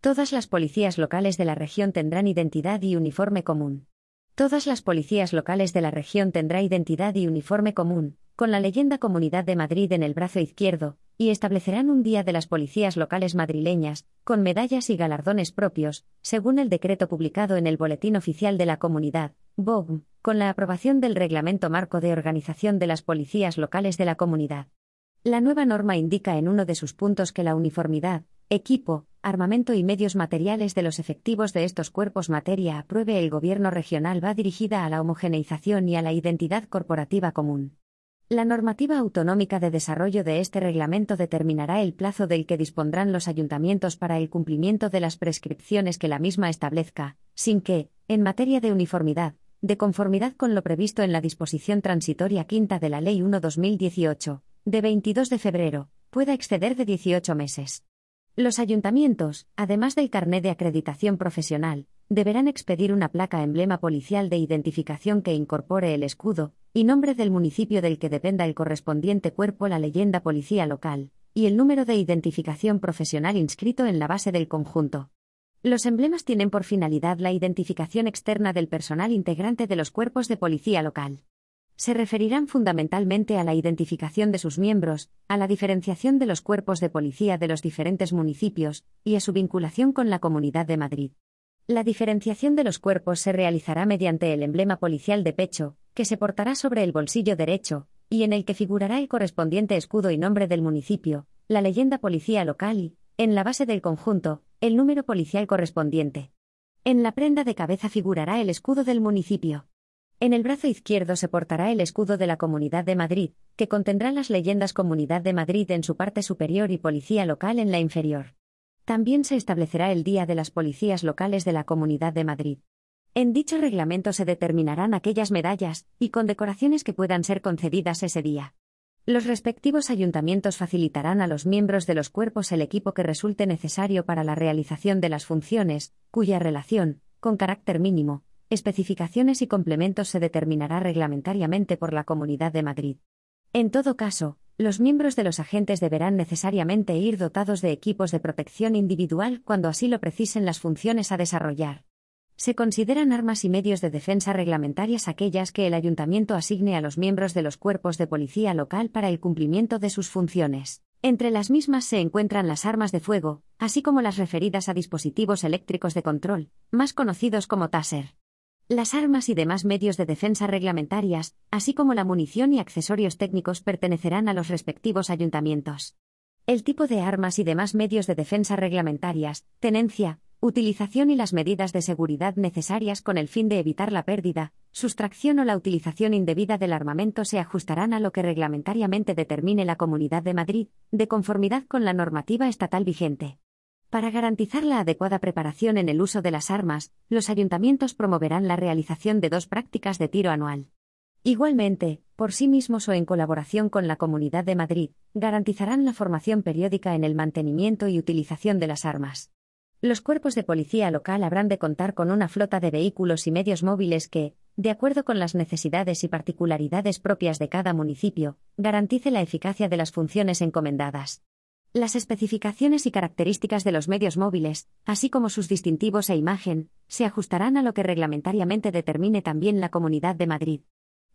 Todas las policías locales de la región tendrán identidad y uniforme común. Todas las policías locales de la región tendrá identidad y uniforme común, con la leyenda Comunidad de Madrid en el brazo izquierdo, y establecerán un día de las policías locales madrileñas, con medallas y galardones propios, según el decreto publicado en el Boletín Oficial de la Comunidad, BOGM, con la aprobación del Reglamento Marco de Organización de las Policías Locales de la Comunidad. La nueva norma indica en uno de sus puntos que la uniformidad, equipo, armamento y medios materiales de los efectivos de estos cuerpos materia apruebe el Gobierno regional va dirigida a la homogeneización y a la identidad corporativa común. La normativa autonómica de desarrollo de este reglamento determinará el plazo del que dispondrán los ayuntamientos para el cumplimiento de las prescripciones que la misma establezca, sin que, en materia de uniformidad, de conformidad con lo previsto en la disposición transitoria quinta de la Ley 1-2018, de 22 de febrero, pueda exceder de 18 meses. Los ayuntamientos, además del carné de acreditación profesional, deberán expedir una placa emblema policial de identificación que incorpore el escudo y nombre del municipio del que dependa el correspondiente cuerpo, la leyenda policía local, y el número de identificación profesional inscrito en la base del conjunto. Los emblemas tienen por finalidad la identificación externa del personal integrante de los cuerpos de policía local. Se referirán fundamentalmente a la identificación de sus miembros, a la diferenciación de los cuerpos de policía de los diferentes municipios, y a su vinculación con la Comunidad de Madrid. La diferenciación de los cuerpos se realizará mediante el emblema policial de pecho, que se portará sobre el bolsillo derecho, y en el que figurará el correspondiente escudo y nombre del municipio, la leyenda policía local y, en la base del conjunto, el número policial correspondiente. En la prenda de cabeza figurará el escudo del municipio. En el brazo izquierdo se portará el escudo de la Comunidad de Madrid, que contendrá las leyendas Comunidad de Madrid en su parte superior y Policía Local en la inferior. También se establecerá el Día de las Policías Locales de la Comunidad de Madrid. En dicho reglamento se determinarán aquellas medallas y condecoraciones que puedan ser concedidas ese día. Los respectivos ayuntamientos facilitarán a los miembros de los cuerpos el equipo que resulte necesario para la realización de las funciones, cuya relación, con carácter mínimo, especificaciones y complementos se determinará reglamentariamente por la Comunidad de Madrid. En todo caso, los miembros de los agentes deberán necesariamente ir dotados de equipos de protección individual cuando así lo precisen las funciones a desarrollar. Se consideran armas y medios de defensa reglamentarias aquellas que el ayuntamiento asigne a los miembros de los cuerpos de policía local para el cumplimiento de sus funciones. Entre las mismas se encuentran las armas de fuego, así como las referidas a dispositivos eléctricos de control, más conocidos como TASER las armas y demás medios de defensa reglamentarias, así como la munición y accesorios técnicos pertenecerán a los respectivos ayuntamientos. El tipo de armas y demás medios de defensa reglamentarias, tenencia, utilización y las medidas de seguridad necesarias con el fin de evitar la pérdida, sustracción o la utilización indebida del armamento se ajustarán a lo que reglamentariamente determine la Comunidad de Madrid, de conformidad con la normativa estatal vigente. Para garantizar la adecuada preparación en el uso de las armas, los ayuntamientos promoverán la realización de dos prácticas de tiro anual. Igualmente, por sí mismos o en colaboración con la Comunidad de Madrid, garantizarán la formación periódica en el mantenimiento y utilización de las armas. Los cuerpos de policía local habrán de contar con una flota de vehículos y medios móviles que, de acuerdo con las necesidades y particularidades propias de cada municipio, garantice la eficacia de las funciones encomendadas. Las especificaciones y características de los medios móviles, así como sus distintivos e imagen, se ajustarán a lo que reglamentariamente determine también la Comunidad de Madrid.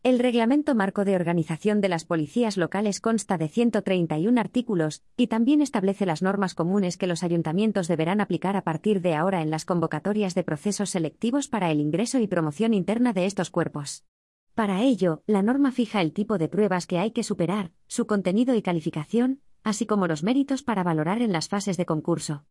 El Reglamento Marco de Organización de las Policías Locales consta de 131 artículos, y también establece las normas comunes que los ayuntamientos deberán aplicar a partir de ahora en las convocatorias de procesos selectivos para el ingreso y promoción interna de estos cuerpos. Para ello, la norma fija el tipo de pruebas que hay que superar, su contenido y calificación, así como los méritos para valorar en las fases de concurso.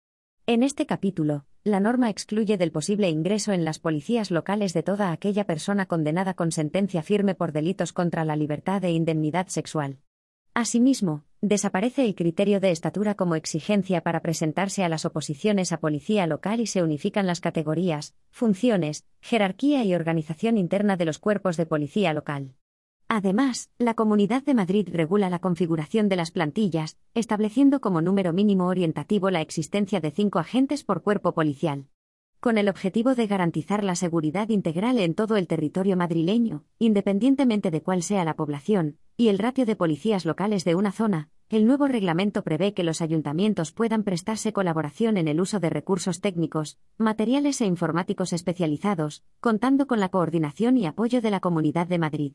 En este capítulo, la norma excluye del posible ingreso en las policías locales de toda aquella persona condenada con sentencia firme por delitos contra la libertad e indemnidad sexual. Asimismo, desaparece el criterio de estatura como exigencia para presentarse a las oposiciones a policía local y se unifican las categorías, funciones, jerarquía y organización interna de los cuerpos de policía local. Además, la Comunidad de Madrid regula la configuración de las plantillas, estableciendo como número mínimo orientativo la existencia de cinco agentes por cuerpo policial. Con el objetivo de garantizar la seguridad integral en todo el territorio madrileño, independientemente de cuál sea la población, y el ratio de policías locales de una zona, el nuevo reglamento prevé que los ayuntamientos puedan prestarse colaboración en el uso de recursos técnicos, materiales e informáticos especializados, contando con la coordinación y apoyo de la Comunidad de Madrid.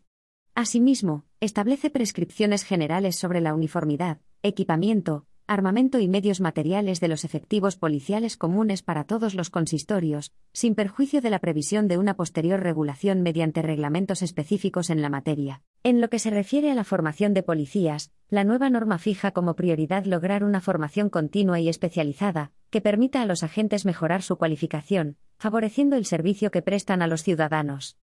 Asimismo, establece prescripciones generales sobre la uniformidad, equipamiento, armamento y medios materiales de los efectivos policiales comunes para todos los consistorios, sin perjuicio de la previsión de una posterior regulación mediante reglamentos específicos en la materia. En lo que se refiere a la formación de policías, la nueva norma fija como prioridad lograr una formación continua y especializada, que permita a los agentes mejorar su cualificación, favoreciendo el servicio que prestan a los ciudadanos.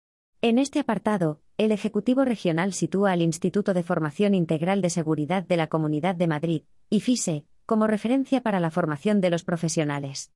En este apartado, el Ejecutivo Regional sitúa al Instituto de Formación Integral de Seguridad de la Comunidad de Madrid, IFISE, como referencia para la formación de los profesionales.